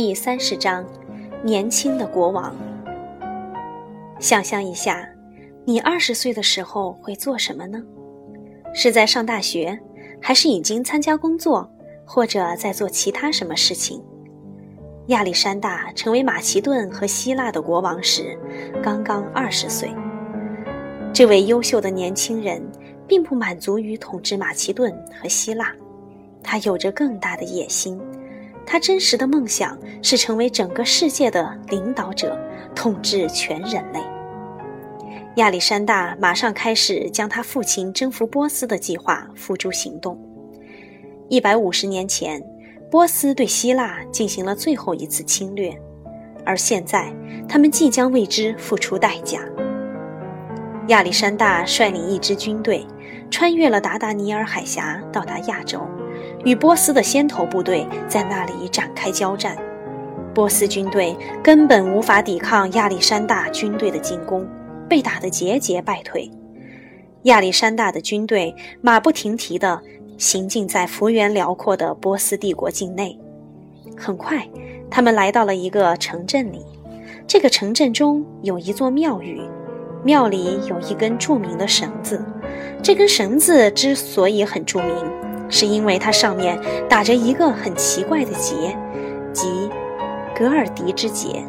第三十章，年轻的国王。想象一下，你二十岁的时候会做什么呢？是在上大学，还是已经参加工作，或者在做其他什么事情？亚历山大成为马其顿和希腊的国王时，刚刚二十岁。这位优秀的年轻人并不满足于统治马其顿和希腊，他有着更大的野心。他真实的梦想是成为整个世界的领导者，统治全人类。亚历山大马上开始将他父亲征服波斯的计划付诸行动。一百五十年前，波斯对希腊进行了最后一次侵略，而现在他们即将为之付出代价。亚历山大率领一支军队，穿越了达达尼尔海峡，到达亚洲。与波斯的先头部队在那里展开交战，波斯军队根本无法抵抗亚历山大军队的进攻，被打得节节败退。亚历山大的军队马不停蹄地行进在幅员辽阔的波斯帝国境内。很快，他们来到了一个城镇里。这个城镇中有一座庙宇，庙里有一根著名的绳子。这根绳子之所以很著名。是因为它上面打着一个很奇怪的结，即格尔迪之结。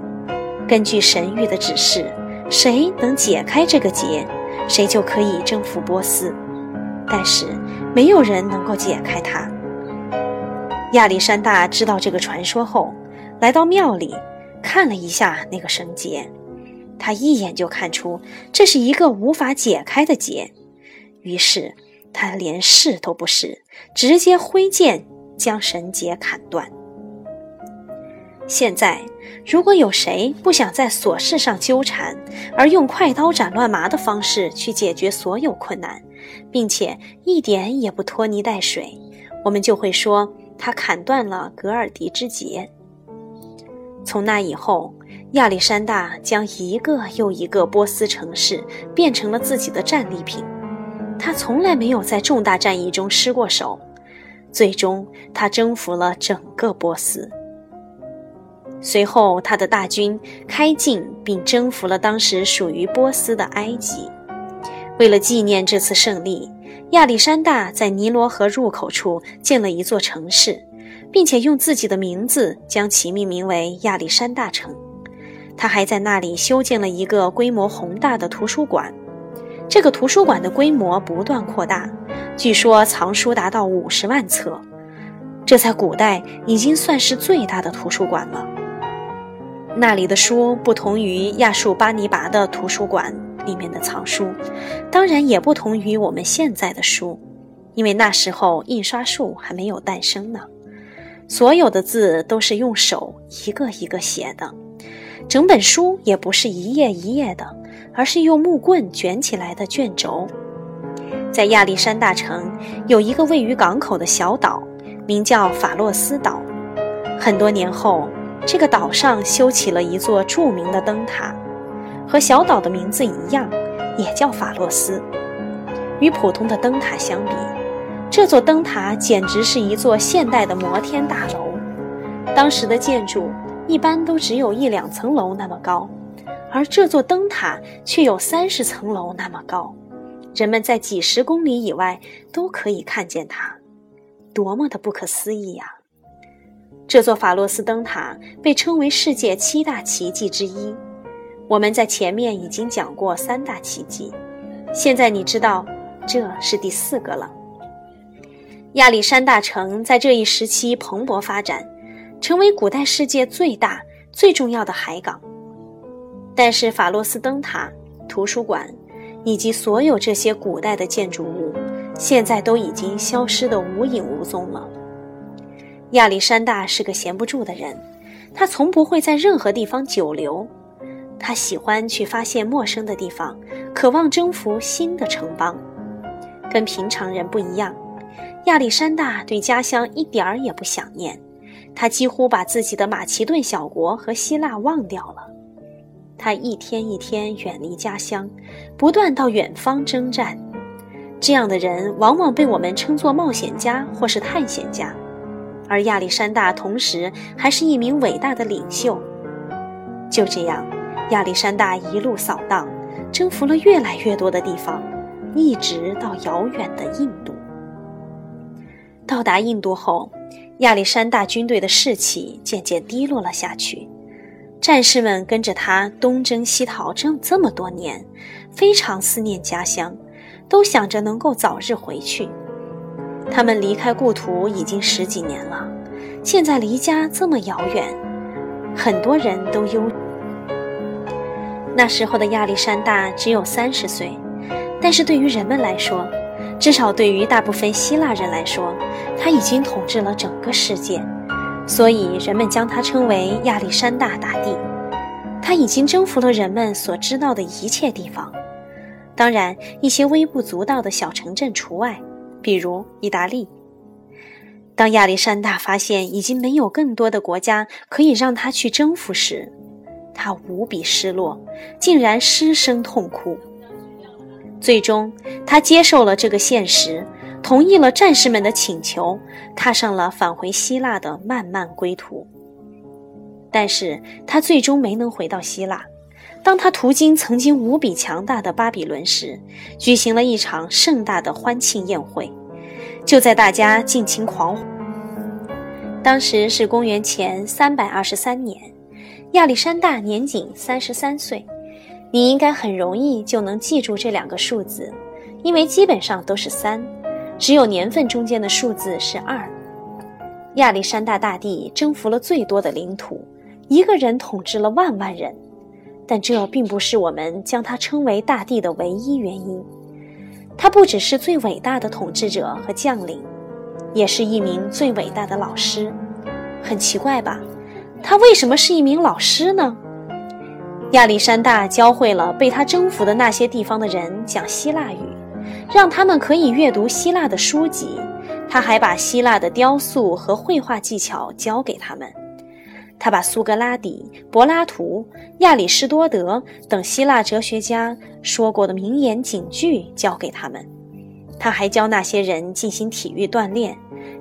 根据神谕的指示，谁能解开这个结，谁就可以征服波斯。但是没有人能够解开它。亚历山大知道这个传说后，来到庙里看了一下那个绳结，他一眼就看出这是一个无法解开的结，于是。他连试都不试，直接挥剑将绳结砍断。现在，如果有谁不想在琐事上纠缠，而用快刀斩乱麻的方式去解决所有困难，并且一点也不拖泥带水，我们就会说他砍断了格尔迪之结。从那以后，亚历山大将一个又一个波斯城市变成了自己的战利品。他从来没有在重大战役中失过手，最终他征服了整个波斯。随后，他的大军开进并征服了当时属于波斯的埃及。为了纪念这次胜利，亚历山大在尼罗河入口处建了一座城市，并且用自己的名字将其命名为亚历山大城。他还在那里修建了一个规模宏大的图书馆。这个图书馆的规模不断扩大，据说藏书达到五十万册，这在古代已经算是最大的图书馆了。那里的书不同于亚述巴尼拔的图书馆里面的藏书，当然也不同于我们现在的书，因为那时候印刷术还没有诞生呢。所有的字都是用手一个一个写的，整本书也不是一页一页的。而是用木棍卷起来的卷轴。在亚历山大城有一个位于港口的小岛，名叫法洛斯岛。很多年后，这个岛上修起了一座著名的灯塔，和小岛的名字一样，也叫法洛斯。与普通的灯塔相比，这座灯塔简直是一座现代的摩天大楼。当时的建筑一般都只有一两层楼那么高。而这座灯塔却有三十层楼那么高，人们在几十公里以外都可以看见它，多么的不可思议呀！这座法洛斯灯塔被称为世界七大奇迹之一。我们在前面已经讲过三大奇迹，现在你知道这是第四个了。亚历山大城在这一时期蓬勃发展，成为古代世界最大、最重要的海港。但是法洛斯灯塔、图书馆，以及所有这些古代的建筑物，现在都已经消失得无影无踪了。亚历山大是个闲不住的人，他从不会在任何地方久留，他喜欢去发现陌生的地方，渴望征服新的城邦。跟平常人不一样，亚历山大对家乡一点儿也不想念，他几乎把自己的马其顿小国和希腊忘掉了。他一天一天远离家乡，不断到远方征战。这样的人往往被我们称作冒险家或是探险家。而亚历山大同时还是一名伟大的领袖。就这样，亚历山大一路扫荡，征服了越来越多的地方，一直到遥远的印度。到达印度后，亚历山大军队的士气渐渐低落了下去。战士们跟着他东征西讨这这么多年，非常思念家乡，都想着能够早日回去。他们离开故土已经十几年了，现在离家这么遥远，很多人都忧。那时候的亚历山大只有三十岁，但是对于人们来说，至少对于大部分希腊人来说，他已经统治了整个世界。所以人们将他称为亚历山大大帝，他已经征服了人们所知道的一切地方，当然一些微不足道的小城镇除外，比如意大利。当亚历山大发现已经没有更多的国家可以让他去征服时，他无比失落，竟然失声痛哭。最终，他接受了这个现实。同意了战士们的请求，踏上了返回希腊的漫漫归途。但是他最终没能回到希腊。当他途经曾经无比强大的巴比伦时，举行了一场盛大的欢庆宴会。就在大家尽情狂欢，当时是公元前三百二十三年，亚历山大年仅三十三岁。你应该很容易就能记住这两个数字，因为基本上都是三。只有年份中间的数字是二。亚历山大大帝征服了最多的领土，一个人统治了万万人，但这并不是我们将他称为大帝的唯一原因。他不只是最伟大的统治者和将领，也是一名最伟大的老师。很奇怪吧？他为什么是一名老师呢？亚历山大教会了被他征服的那些地方的人讲希腊语。让他们可以阅读希腊的书籍，他还把希腊的雕塑和绘画技巧教给他们。他把苏格拉底、柏拉图、亚里士多德等希腊哲学家说过的名言警句教给他们。他还教那些人进行体育锻炼，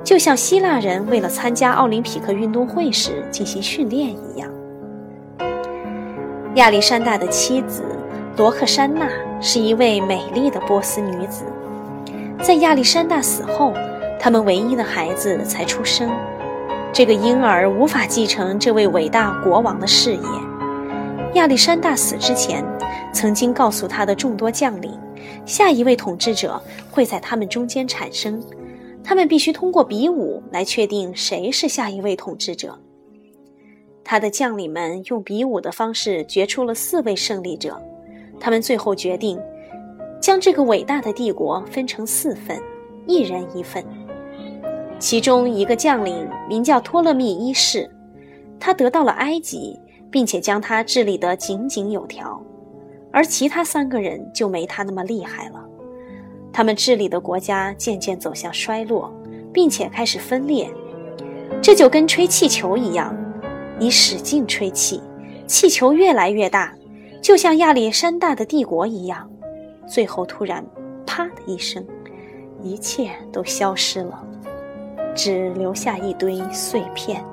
就像希腊人为了参加奥林匹克运动会时进行训练一样。亚历山大的妻子。罗克珊娜是一位美丽的波斯女子，在亚历山大死后，他们唯一的孩子才出生。这个婴儿无法继承这位伟大国王的事业。亚历山大死之前，曾经告诉他的众多将领，下一位统治者会在他们中间产生，他们必须通过比武来确定谁是下一位统治者。他的将领们用比武的方式决出了四位胜利者。他们最后决定，将这个伟大的帝国分成四份，一人一份。其中一个将领名叫托勒密一世，他得到了埃及，并且将它治理得井井有条，而其他三个人就没他那么厉害了。他们治理的国家渐渐走向衰落，并且开始分裂。这就跟吹气球一样，你使劲吹气，气球越来越大。就像亚历山大的帝国一样，最后突然“啪”的一声，一切都消失了，只留下一堆碎片。